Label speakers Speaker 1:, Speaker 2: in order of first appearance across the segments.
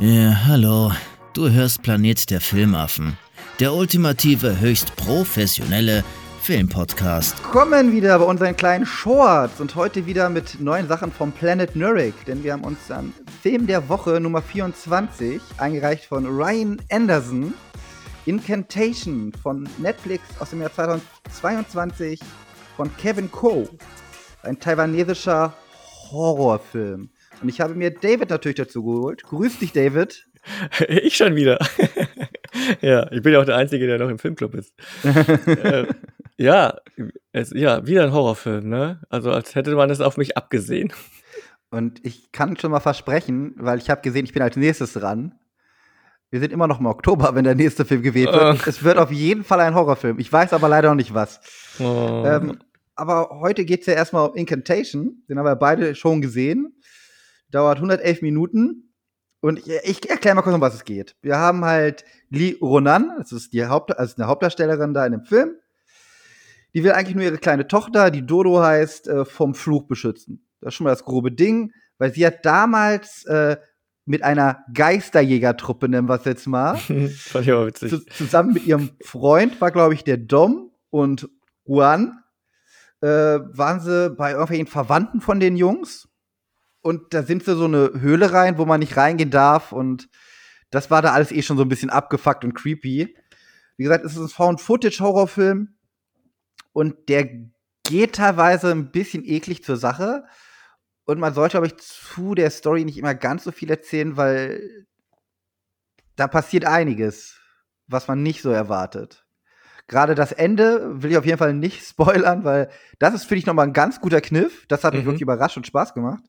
Speaker 1: Ja, hallo. Du hörst Planet der Filmaffen. Der ultimative, höchst professionelle Filmpodcast.
Speaker 2: Kommen wieder bei unseren kleinen Shorts und heute wieder mit neuen Sachen vom Planet Nuric, denn wir haben uns dann Film der Woche Nummer 24 eingereicht von Ryan Anderson. Incantation von Netflix aus dem Jahr 2022 von Kevin Ko. Ein taiwanesischer Horrorfilm. Und ich habe mir David natürlich dazu geholt. Grüß dich, David.
Speaker 3: Ich schon wieder. ja, ich bin ja auch der Einzige, der noch im Filmclub ist. äh, ja, es, ja, wieder ein Horrorfilm, ne? Also als hätte man es auf mich abgesehen.
Speaker 2: Und ich kann schon mal versprechen, weil ich habe gesehen, ich bin als nächstes dran. Wir sind immer noch im Oktober, wenn der nächste Film gewählt wird. Oh. Es wird auf jeden Fall ein Horrorfilm. Ich weiß aber leider noch nicht was. Oh. Ähm, aber heute geht es ja erstmal um Incantation. Den haben wir beide schon gesehen. Dauert 111 Minuten. Und ich, ich erkläre mal kurz, um was es geht. Wir haben halt Li Ronan, das ist die Haupt also eine Hauptdarstellerin da in dem Film. Die will eigentlich nur ihre kleine Tochter, die Dodo heißt, äh, vom Fluch beschützen. Das ist schon mal das grobe Ding, weil sie hat damals äh, mit einer Geisterjägertruppe, nennen wir es jetzt mal, Fand ich auch witzig. Zu, zusammen mit ihrem Freund, war glaube ich der Dom und Juan, äh, waren sie bei irgendwelchen Verwandten von den Jungs und da sind sie so eine Höhle rein, wo man nicht reingehen darf. Und das war da alles eh schon so ein bisschen abgefuckt und creepy. Wie gesagt, es ist ein Found-Footage-Horrorfilm. Und der geht teilweise ein bisschen eklig zur Sache. Und man sollte, glaube ich, zu der Story nicht immer ganz so viel erzählen, weil da passiert einiges, was man nicht so erwartet. Gerade das Ende will ich auf jeden Fall nicht spoilern, weil das ist, finde ich, nochmal ein ganz guter Kniff. Das hat mich mhm. wirklich überrascht und Spaß gemacht.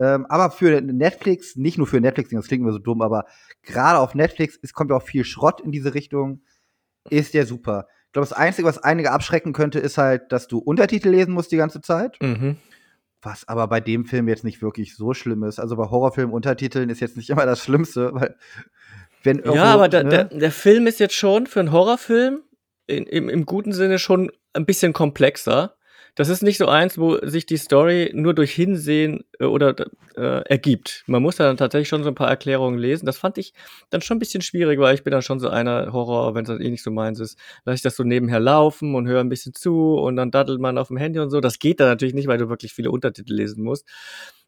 Speaker 2: Ähm, aber für Netflix, nicht nur für Netflix, das klingt immer so dumm, aber gerade auf Netflix, es kommt ja auch viel Schrott in diese Richtung, ist der super. Ich glaube, das Einzige, was einige abschrecken könnte, ist halt, dass du Untertitel lesen musst die ganze Zeit. Mhm. Was aber bei dem Film jetzt nicht wirklich so schlimm ist. Also bei Horrorfilmen Untertiteln ist jetzt nicht immer das Schlimmste, weil
Speaker 3: wenn irgendwo, Ja, aber ne? der, der, Film ist jetzt schon für einen Horrorfilm in, im, im guten Sinne schon ein bisschen komplexer das ist nicht so eins, wo sich die Story nur durch Hinsehen äh, oder äh, ergibt. Man muss da dann tatsächlich schon so ein paar Erklärungen lesen. Das fand ich dann schon ein bisschen schwierig, weil ich bin dann schon so einer Horror, wenn es dann eh nicht so meins ist, lasse ich das so nebenher laufen und höre ein bisschen zu und dann daddelt man auf dem Handy und so. Das geht dann natürlich nicht, weil du wirklich viele Untertitel lesen musst.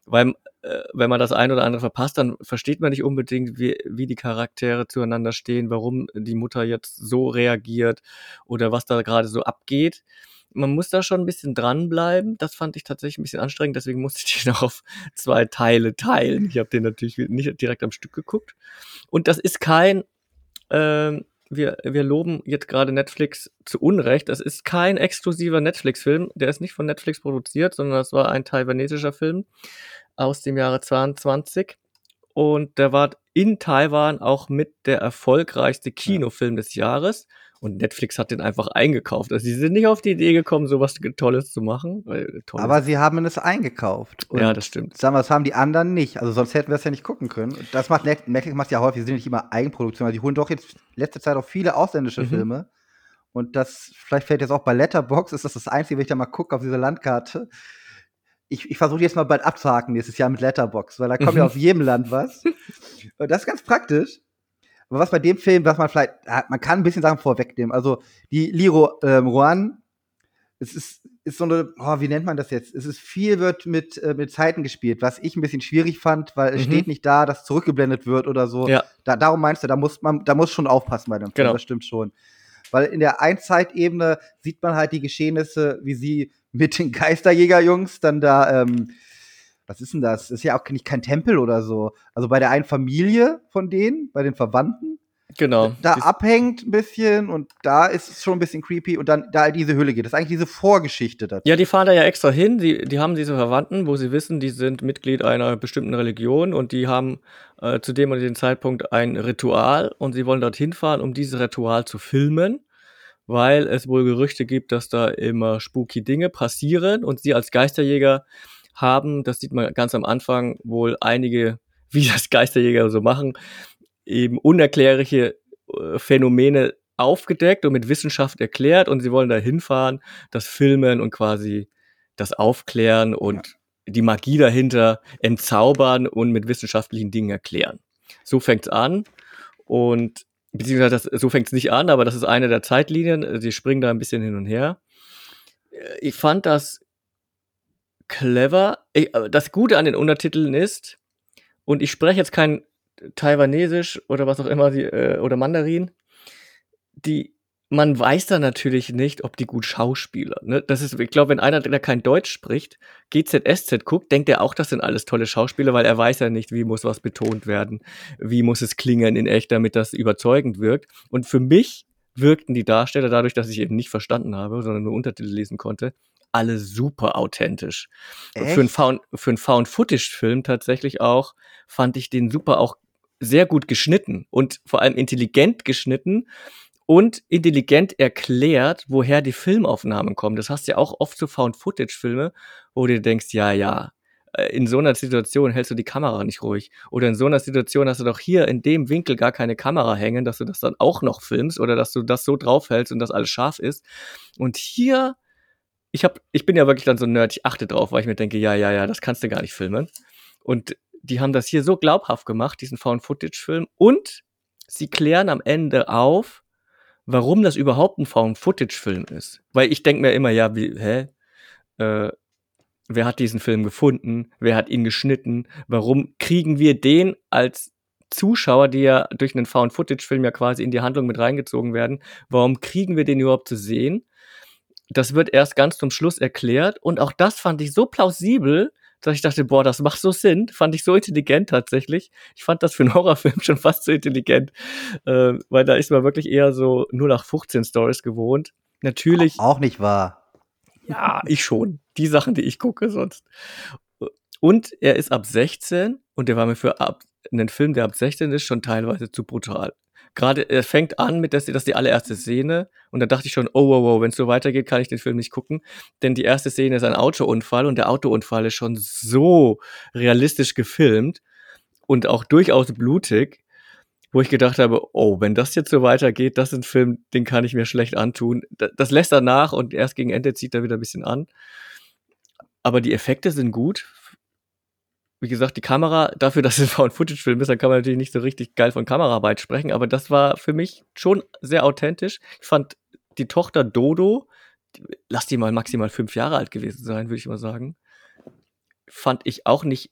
Speaker 3: Weil, äh, wenn man das ein oder andere verpasst, dann versteht man nicht unbedingt, wie, wie die Charaktere zueinander stehen, warum die Mutter jetzt so reagiert oder was da gerade so abgeht man muss da schon ein bisschen dranbleiben. Das fand ich tatsächlich ein bisschen anstrengend, deswegen musste ich den auch auf zwei Teile teilen. Ich habe den natürlich nicht direkt am Stück geguckt. Und das ist kein, äh, wir, wir loben jetzt gerade Netflix zu Unrecht. Das ist kein exklusiver Netflix-Film. Der ist nicht von Netflix produziert, sondern das war ein taiwanesischer Film aus dem Jahre 22. Und der war in Taiwan auch mit der erfolgreichste Kinofilm des Jahres. Und Netflix hat den einfach eingekauft. Also sie sind nicht auf die Idee gekommen, sowas Tolles zu machen.
Speaker 2: Tolles. Aber sie haben es eingekauft.
Speaker 3: Und ja, das stimmt.
Speaker 2: Sagen wir, das haben die anderen nicht. Also sonst hätten wir es ja nicht gucken können. Das macht Netflix macht ja häufig, sie sind nicht immer Eigenproduktion. Also die holen doch jetzt letzte Zeit auch viele ausländische mhm. Filme. Und das, vielleicht fällt jetzt auch bei Letterbox, ist das das Einzige, wenn ich da mal gucke auf diese Landkarte. Ich, ich versuche jetzt mal bald abzuhaken nächstes Jahr mit Letterbox, weil da kommt mhm. ja auf jedem Land was. Und das ist ganz praktisch. Aber was bei dem Film, was man vielleicht, man kann ein bisschen Sachen vorwegnehmen. Also die Liro ähm, Rohan, es ist, ist so eine, oh, wie nennt man das jetzt? Es ist viel wird mit, äh, mit Zeiten gespielt, was ich ein bisschen schwierig fand, weil es mhm. steht nicht da, dass zurückgeblendet wird oder so. Ja. Da, darum meinst du, da muss man, da muss schon aufpassen bei dem Film, genau. das stimmt schon. Weil in der Einzeitebene sieht man halt die Geschehnisse, wie sie mit den Geisterjägerjungs dann da ähm, was ist denn das? ist ja auch nicht kein Tempel oder so. Also bei der einen Familie von denen, bei den Verwandten.
Speaker 3: Genau.
Speaker 2: Da abhängt ein bisschen und da ist es schon ein bisschen creepy und dann da diese Höhle geht. Das ist eigentlich diese Vorgeschichte dazu.
Speaker 3: Ja, die fahren da ja extra hin. Die, die haben diese Verwandten, wo sie wissen, die sind Mitglied einer bestimmten Religion und die haben äh, zu dem und dem Zeitpunkt ein Ritual und sie wollen dorthin fahren, um dieses Ritual zu filmen weil es wohl Gerüchte gibt, dass da immer spooky Dinge passieren und sie als Geisterjäger haben, das sieht man ganz am Anfang, wohl einige, wie das Geisterjäger so machen, eben unerklärliche äh, Phänomene aufgedeckt und mit Wissenschaft erklärt und sie wollen da hinfahren, das filmen und quasi das aufklären und ja. die Magie dahinter entzaubern und mit wissenschaftlichen Dingen erklären. so fängt's an und beziehungsweise das, so fängt's nicht an, aber das ist eine der Zeitlinien. Sie springen da ein bisschen hin und her. Ich fand das clever. Das Gute an den Untertiteln ist, und ich spreche jetzt kein Taiwanesisch oder was auch immer, die, äh, oder Mandarin, die man weiß da natürlich nicht, ob die gut Schauspieler. Ne? Das ist, ich glaube, wenn einer, der kein Deutsch spricht, GZSZ guckt, denkt er auch, das sind alles tolle Schauspieler, weil er weiß ja nicht, wie muss was betont werden, wie muss es klingen in echt, damit das überzeugend wirkt. Und für mich wirkten die Darsteller dadurch, dass ich eben nicht verstanden habe, sondern nur Untertitel lesen konnte, alle super authentisch. Für einen Found, für einen Found-Footage-Film tatsächlich auch fand ich den super auch sehr gut geschnitten und vor allem intelligent geschnitten und intelligent erklärt, woher die Filmaufnahmen kommen. Das hast du ja auch oft so Found-Footage-Filme, wo du denkst, ja, ja, äh, in so einer Situation hältst du die Kamera nicht ruhig. Oder in so einer Situation hast du doch hier in dem Winkel gar keine Kamera hängen, dass du das dann auch noch filmst oder dass du das so draufhältst und das alles scharf ist. Und hier, ich hab, ich bin ja wirklich dann so ein Nerd, ich achte drauf, weil ich mir denke, ja, ja, ja, das kannst du gar nicht filmen. Und die haben das hier so glaubhaft gemacht, diesen Found-Footage-Film. Und sie klären am Ende auf, warum das überhaupt ein Found-Footage-Film ist. Weil ich denke mir immer, ja, wie, hä? Äh, wer hat diesen Film gefunden? Wer hat ihn geschnitten? Warum kriegen wir den als Zuschauer, die ja durch einen Found-Footage-Film ja quasi in die Handlung mit reingezogen werden, warum kriegen wir den überhaupt zu sehen? Das wird erst ganz zum Schluss erklärt und auch das fand ich so plausibel, dass ich dachte, boah, das macht so Sinn. Fand ich so intelligent tatsächlich. Ich fand das für einen Horrorfilm schon fast so intelligent, äh, weil da ist man wirklich eher so nur nach 15 Stories gewohnt. Natürlich.
Speaker 2: Auch nicht wahr.
Speaker 3: Ja, ich schon. Die Sachen, die ich gucke sonst. Und er ist ab 16 und der war mir für ab, einen Film, der ab 16 ist, schon teilweise zu brutal gerade, er fängt an mit, dass das die allererste Szene und da dachte ich schon, oh, wow, wow, wenn es so weitergeht, kann ich den Film nicht gucken. Denn die erste Szene ist ein Autounfall und der Autounfall ist schon so realistisch gefilmt und auch durchaus blutig, wo ich gedacht habe, oh, wenn das jetzt so weitergeht, das ist ein Film, den kann ich mir schlecht antun. Das lässt er nach und erst gegen Ende zieht er wieder ein bisschen an. Aber die Effekte sind gut wie gesagt, die Kamera, dafür, dass es ein Found-Footage-Film ist, da kann man natürlich nicht so richtig geil von Kameraarbeit sprechen, aber das war für mich schon sehr authentisch. Ich fand die Tochter Dodo, lass die mal maximal fünf Jahre alt gewesen sein, würde ich mal sagen, fand ich auch nicht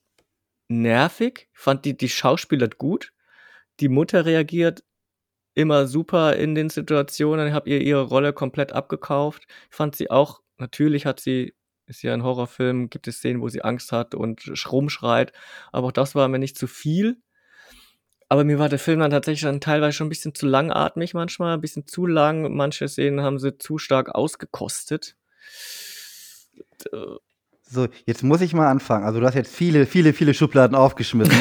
Speaker 3: nervig, fand die, die Schauspieler gut. Die Mutter reagiert immer super in den Situationen, ich habe ihr ihre Rolle komplett abgekauft. Ich fand sie auch, natürlich hat sie ist ja ein Horrorfilm, gibt es Szenen, wo sie Angst hat und rumschreit. Aber auch das war mir nicht zu viel. Aber mir war der Film dann tatsächlich dann teilweise schon ein bisschen zu langatmig manchmal, ein bisschen zu lang. Manche Szenen haben sie zu stark ausgekostet.
Speaker 2: So, jetzt muss ich mal anfangen. Also du hast jetzt viele, viele, viele Schubladen aufgeschmissen.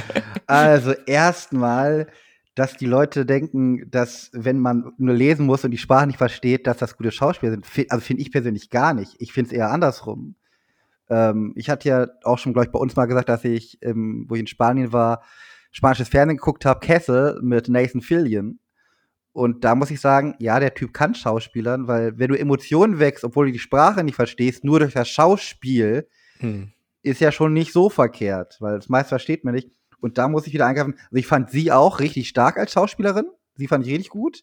Speaker 2: also erstmal dass die Leute denken, dass wenn man nur lesen muss und die Sprache nicht versteht, dass das gute Schauspieler sind. Also finde ich persönlich gar nicht. Ich finde es eher andersrum. Ähm, ich hatte ja auch schon, glaube ich, bei uns mal gesagt, dass ich, ähm, wo ich in Spanien war, spanisches Fernsehen geguckt habe, Kessel mit Nathan Fillion. Und da muss ich sagen, ja, der Typ kann Schauspielern, weil wenn du Emotionen wächst, obwohl du die Sprache nicht verstehst, nur durch das Schauspiel, hm. ist ja schon nicht so verkehrt, weil das meiste versteht man nicht. Und da muss ich wieder eingreifen. Also ich fand sie auch richtig stark als Schauspielerin. Sie fand ich richtig gut.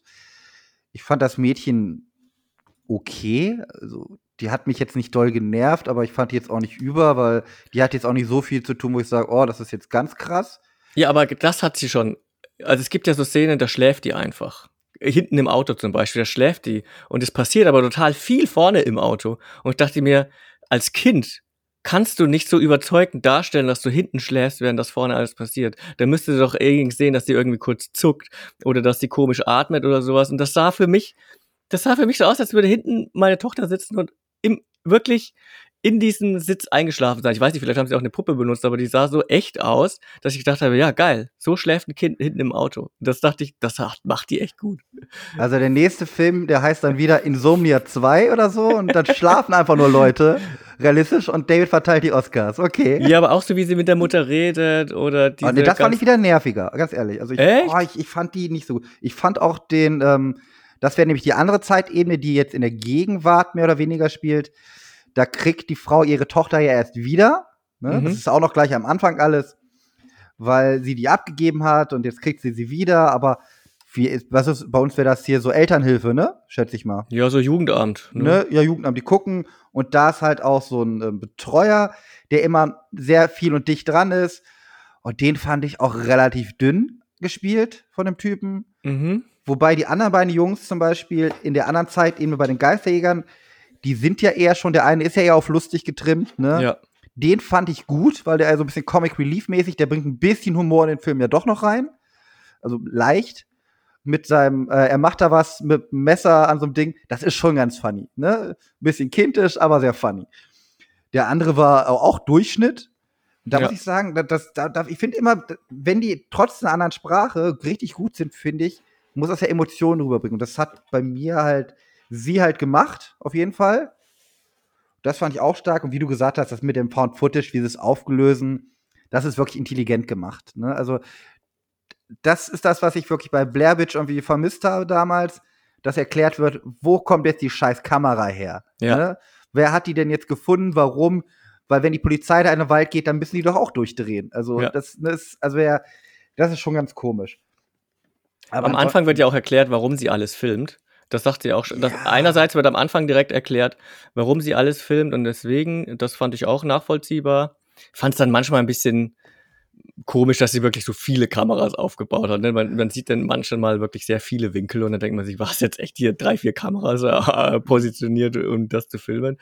Speaker 2: Ich fand das Mädchen okay. Also, die hat mich jetzt nicht doll genervt, aber ich fand die jetzt auch nicht über, weil die hat jetzt auch nicht so viel zu tun, wo ich sage, oh, das ist jetzt ganz krass.
Speaker 3: Ja, aber das hat sie schon. Also es gibt ja so Szenen, da schläft die einfach. Hinten im Auto zum Beispiel, da schläft die. Und es passiert aber total viel vorne im Auto. Und ich dachte mir, als Kind kannst du nicht so überzeugend darstellen, dass du hinten schläfst, während das vorne alles passiert. Da müsste doch irgendwie sehen, dass die irgendwie kurz zuckt oder dass die komisch atmet oder sowas. Und das sah für mich, das sah für mich so aus, als würde hinten meine Tochter sitzen und im, wirklich in diesem Sitz eingeschlafen sein. Ich weiß nicht, vielleicht haben sie auch eine Puppe benutzt, aber die sah so echt aus, dass ich gedacht habe, ja geil, so schläft ein Kind hinten im Auto. Das dachte ich, das macht die echt gut.
Speaker 2: Also der nächste Film, der heißt dann wieder Insomnia 2 oder so und dann schlafen einfach nur Leute realistisch und David verteilt die Oscars. Okay.
Speaker 3: Ja, aber auch so, wie sie mit der Mutter redet oder die.
Speaker 2: Oh, nee, das fand ich wieder nerviger, ganz ehrlich. Also ich, oh, ich, ich, fand die nicht so gut. Ich fand auch den, ähm, das wäre nämlich die andere Zeitebene, die jetzt in der Gegenwart mehr oder weniger spielt da kriegt die Frau ihre Tochter ja erst wieder. Ne? Mhm. Das ist auch noch gleich am Anfang alles. weil sie die abgegeben hat und jetzt kriegt sie sie wieder, aber wie, was ist, bei uns wäre das hier so Elternhilfe, ne? Schätze ich mal.
Speaker 3: Ja, so Jugendamt.
Speaker 2: Ne? ne? Ja, Jugendamt, die gucken und da ist halt auch so ein äh, Betreuer, der immer sehr viel und dicht dran ist. Und den fand ich auch relativ dünn gespielt von dem Typen. Mhm. Wobei die anderen beiden Jungs zum Beispiel in der anderen Zeit eben bei den Geisterjägern, die sind ja eher schon, der eine ist ja eher auf lustig getrimmt, ne?
Speaker 3: Ja.
Speaker 2: Den fand ich gut, weil der so also ein bisschen Comic Relief mäßig, der bringt ein bisschen Humor in den Film ja doch noch rein. Also leicht mit seinem, äh, er macht da was mit Messer an so einem Ding, das ist schon ganz funny, ne? Bisschen kindisch, aber sehr funny. Der andere war auch Durchschnitt. Da ja. muss ich sagen, das, das, das ich finde immer, wenn die trotz einer anderen Sprache richtig gut sind, finde ich, muss das ja Emotionen rüberbringen. Und das hat bei mir halt sie halt gemacht, auf jeden Fall. Das fand ich auch stark. Und wie du gesagt hast, das mit dem Found Footage, dieses Aufgelösen, das ist wirklich intelligent gemacht. Ne? Also, das ist das, was ich wirklich bei Blair Witch irgendwie vermisst habe damals, dass erklärt wird, wo kommt jetzt die scheiß Kamera her?
Speaker 3: Ja.
Speaker 2: Ne? Wer hat die denn jetzt gefunden? Warum? Weil wenn die Polizei da in den Wald geht, dann müssen die doch auch durchdrehen. Also ja. das, das, also wär, das ist schon ganz komisch.
Speaker 3: Aber am Anfang wird ja auch erklärt, warum sie alles filmt. Das sagt sie auch schon. Ja. einerseits wird am Anfang direkt erklärt, warum sie alles filmt und deswegen, das fand ich auch nachvollziehbar. Fand es dann manchmal ein bisschen komisch, dass sie wirklich so viele Kameras aufgebaut hat. Ne? Man, man, sieht dann manchmal wirklich sehr viele Winkel und dann denkt man sich, was jetzt echt hier drei, vier Kameras äh, positioniert, um das zu filmen.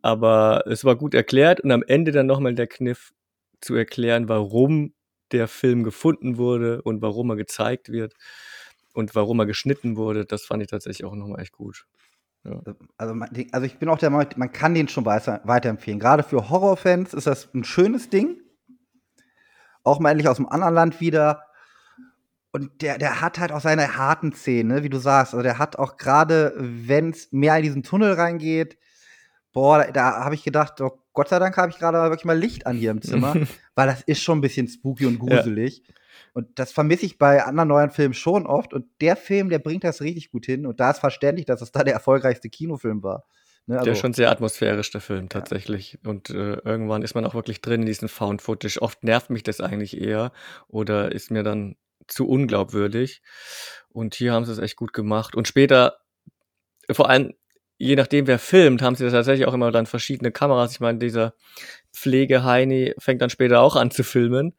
Speaker 3: Aber es war gut erklärt und am Ende dann nochmal der Kniff zu erklären, warum der Film gefunden wurde und warum er gezeigt wird und warum er geschnitten wurde, das fand ich tatsächlich auch nochmal echt gut.
Speaker 2: Ja. Also, also, ich bin auch der Meinung, man kann den schon weiter, weiterempfehlen. Gerade für Horrorfans ist das ein schönes Ding. Auch mal endlich aus einem anderen Land wieder. Und der, der hat halt auch seine harten Szenen, ne, wie du sagst. Also der hat auch gerade, wenn es mehr in diesen Tunnel reingeht, boah, da, da habe ich gedacht, oh, Gott sei Dank habe ich gerade wirklich mal Licht an hier im Zimmer, weil das ist schon ein bisschen spooky und gruselig. Ja. Und das vermisse ich bei anderen neuen Filmen schon oft. Und der Film, der bringt das richtig gut hin. Und da ist verständlich, dass es da der erfolgreichste Kinofilm war.
Speaker 3: Ne, also, der ist schon sehr atmosphärisch, der Film, tatsächlich. Ja. Und äh, irgendwann ist man auch wirklich drin in diesem Found-Footage. Oft nervt mich das eigentlich eher oder ist mir dann zu unglaubwürdig. Und hier haben sie es echt gut gemacht. Und später, vor allem, je nachdem, wer filmt, haben sie tatsächlich auch immer dann verschiedene Kameras. Ich meine, dieser Pflegeheini fängt dann später auch an zu filmen.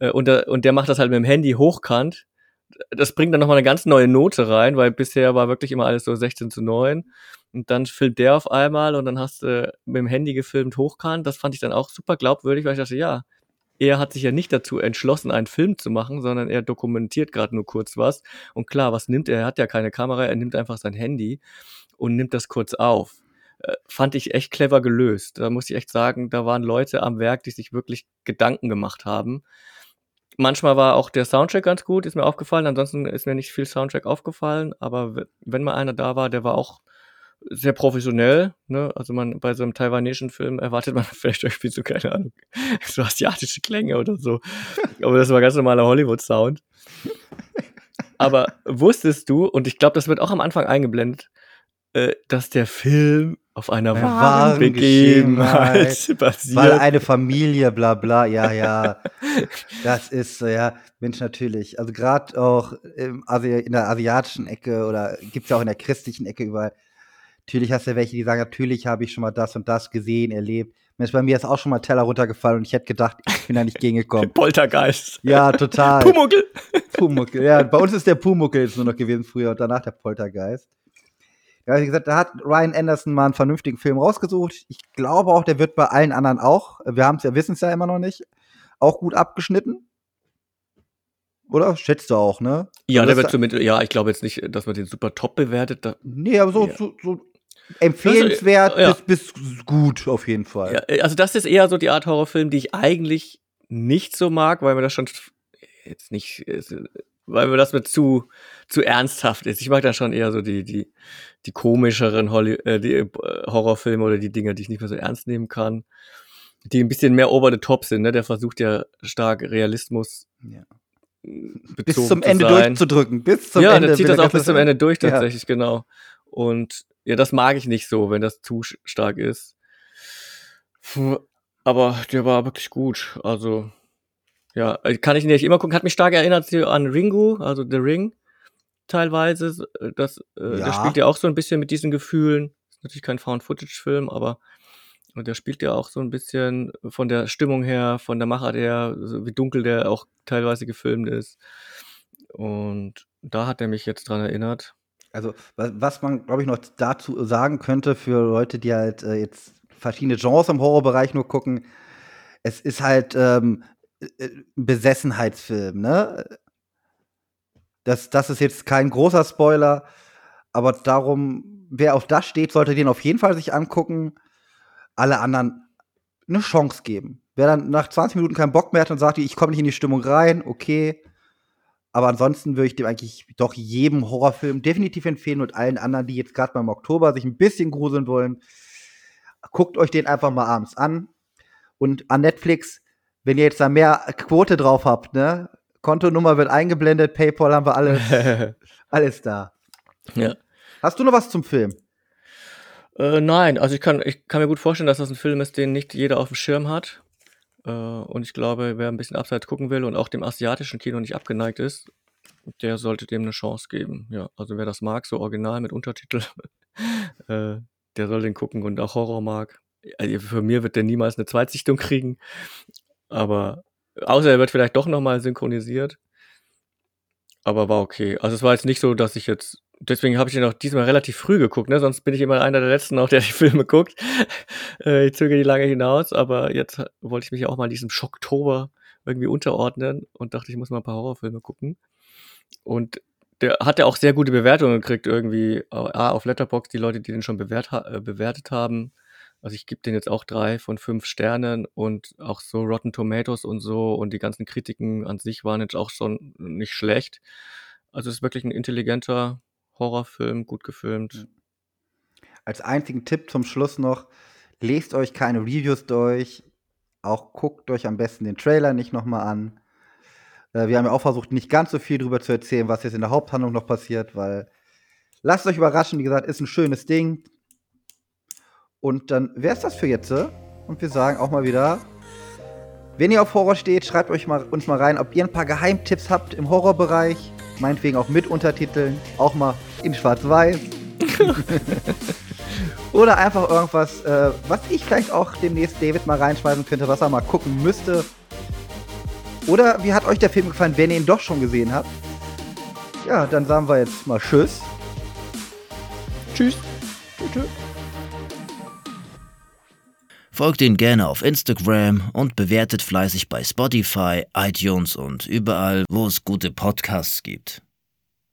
Speaker 3: Äh, und, der, und der macht das halt mit dem Handy hochkant. Das bringt dann nochmal eine ganz neue Note rein, weil bisher war wirklich immer alles so 16 zu 9. Und dann filmt der auf einmal und dann hast du mit dem Handy gefilmt hochkant. Das fand ich dann auch super glaubwürdig, weil ich dachte, ja, er hat sich ja nicht dazu entschlossen, einen Film zu machen, sondern er dokumentiert gerade nur kurz was. Und klar, was nimmt er? Er hat ja keine Kamera, er nimmt einfach sein Handy und nimmt das kurz auf. Äh, fand ich echt clever gelöst. Da muss ich echt sagen, da waren Leute am Werk, die sich wirklich Gedanken gemacht haben. Manchmal war auch der Soundtrack ganz gut, ist mir aufgefallen. Ansonsten ist mir nicht viel Soundtrack aufgefallen, aber wenn mal einer da war, der war auch sehr professionell. Ne? Also man bei so einem taiwanesischen Film erwartet man vielleicht irgendwie so keine Ahnung, so asiatische Klänge oder so. Aber das war ganz normaler Hollywood-Sound. Aber wusstest du, und ich glaube, das wird auch am Anfang eingeblendet, äh, dass der Film auf einer wahren Begebenheit
Speaker 2: basiert. Weil eine Familie, bla bla, ja, ja. das ist, ja, Mensch, natürlich. Also gerade auch in der asiatischen Ecke oder gibt es ja auch in der christlichen Ecke überall. Natürlich hast du welche, die sagen, natürlich habe ich schon mal das und das gesehen, erlebt. Mensch, bei mir ist auch schon mal Teller runtergefallen und ich hätte gedacht, ich bin da nicht gegengekommen.
Speaker 3: Poltergeist.
Speaker 2: Ja, total.
Speaker 3: Pumuckel.
Speaker 2: Pumuckel. Ja, bei uns ist der Pumuckel jetzt nur noch gewesen früher und danach der Poltergeist. Ja, wie gesagt, da hat Ryan Anderson mal einen vernünftigen Film rausgesucht. Ich glaube auch, der wird bei allen anderen auch, wir haben es ja, wissen es ja immer noch nicht, auch gut abgeschnitten. Oder? Schätzt du auch, ne?
Speaker 3: Ja, also der wird zumindest, ja, ich glaube jetzt nicht, dass man den super top bewertet. Da,
Speaker 2: nee, aber so, ja. so, so empfehlenswert das, ja. bis, bis gut auf jeden Fall.
Speaker 3: Ja, also das ist eher so die Art Horrorfilm, die ich eigentlich nicht so mag, weil mir das schon jetzt nicht, weil mir das mit zu, zu ernsthaft ist. Ich mag dann schon eher so die, die, die komischeren Holly äh, die, äh, Horrorfilme oder die Dinge, die ich nicht mehr so ernst nehmen kann. Die ein bisschen mehr over the top sind, ne? Der versucht ja stark Realismus ja.
Speaker 2: bis zum Ende sein. durchzudrücken. Bis zum
Speaker 3: ja,
Speaker 2: Ende.
Speaker 3: Ja, der zieht das auch bis zum Ende durch tatsächlich, ja. genau. Und ja, das mag ich nicht so, wenn das zu stark ist. Aber der war wirklich gut. Also Ja, äh, kann ich nicht immer gucken. Hat mich stark erinnert an Ringu, also The Ring teilweise. Äh, das, äh, ja. Der spielt ja auch so ein bisschen mit diesen Gefühlen. Ist natürlich kein Found-Footage-Film, aber der spielt ja auch so ein bisschen von der Stimmung her, von der Machart her, wie dunkel der auch teilweise gefilmt ist. Und da hat er mich jetzt dran erinnert.
Speaker 2: Also, was man, glaube ich, noch dazu sagen könnte für Leute, die halt äh, jetzt verschiedene Genres im Horrorbereich nur gucken, es ist halt ähm, äh, Besessenheitsfilm, ne? Das, das ist jetzt kein großer Spoiler, aber darum, wer auf das steht, sollte den auf jeden Fall sich angucken. Alle anderen eine Chance geben. Wer dann nach 20 Minuten keinen Bock mehr hat und sagt, ich komme nicht in die Stimmung rein, okay. Aber ansonsten würde ich dem eigentlich doch jedem Horrorfilm definitiv empfehlen und allen anderen, die jetzt gerade beim Oktober sich ein bisschen gruseln wollen, guckt euch den einfach mal abends an. Und an Netflix, wenn ihr jetzt da mehr Quote drauf habt, ne? Kontonummer wird eingeblendet, PayPal haben wir alles, alles da.
Speaker 3: Ja.
Speaker 2: Hast du noch was zum Film?
Speaker 3: Äh, nein, also ich kann, ich kann mir gut vorstellen, dass das ein Film ist, den nicht jeder auf dem Schirm hat. Äh, und ich glaube, wer ein bisschen abseits gucken will und auch dem asiatischen Kino nicht abgeneigt ist, der sollte dem eine Chance geben. Ja, also wer das mag, so original mit Untertitel, äh, der soll den gucken und auch Horror mag. Also für mir wird der niemals eine Zweitsichtung kriegen, aber außer er wird vielleicht doch nochmal synchronisiert. Aber war okay. Also es war jetzt nicht so, dass ich jetzt deswegen habe ich den auch diesmal relativ früh geguckt, ne? Sonst bin ich immer einer der letzten auch, der die Filme guckt. äh, ich zögere die lange hinaus, aber jetzt wollte ich mich auch mal diesem Schocktober irgendwie unterordnen und dachte, ich muss mal ein paar Horrorfilme gucken. Und der hat ja auch sehr gute Bewertungen gekriegt, irgendwie A, auf Letterbox die Leute, die den schon bewert, äh, bewertet haben. Also ich gebe den jetzt auch drei von fünf Sternen und auch so Rotten Tomatoes und so und die ganzen Kritiken an sich waren jetzt auch schon nicht schlecht. Also es ist wirklich ein intelligenter Horrorfilm, gut gefilmt.
Speaker 2: Als einzigen Tipp zum Schluss noch, lest euch keine Reviews durch, auch guckt euch am besten den Trailer nicht nochmal an. Äh, wir haben ja auch versucht, nicht ganz so viel darüber zu erzählen, was jetzt in der Haupthandlung noch passiert, weil lasst euch überraschen, wie gesagt, ist ein schönes Ding. Und dann wäre es das für jetzt. Und wir sagen auch mal wieder, wenn ihr auf Horror steht, schreibt euch mal, uns mal rein, ob ihr ein paar Geheimtipps habt im Horrorbereich meinetwegen auch mit Untertiteln, auch mal in Schwarz-Weiß. Oder einfach irgendwas, äh, was ich vielleicht auch demnächst David mal reinschreiben könnte, was er mal gucken müsste. Oder wie hat euch der Film gefallen, wenn ihr ihn doch schon gesehen habt? Ja, dann sagen wir jetzt mal Tschüss.
Speaker 3: Tschüss. Tschüss.
Speaker 1: Folgt ihn gerne auf Instagram und bewertet fleißig bei Spotify, iTunes und überall, wo es gute Podcasts gibt.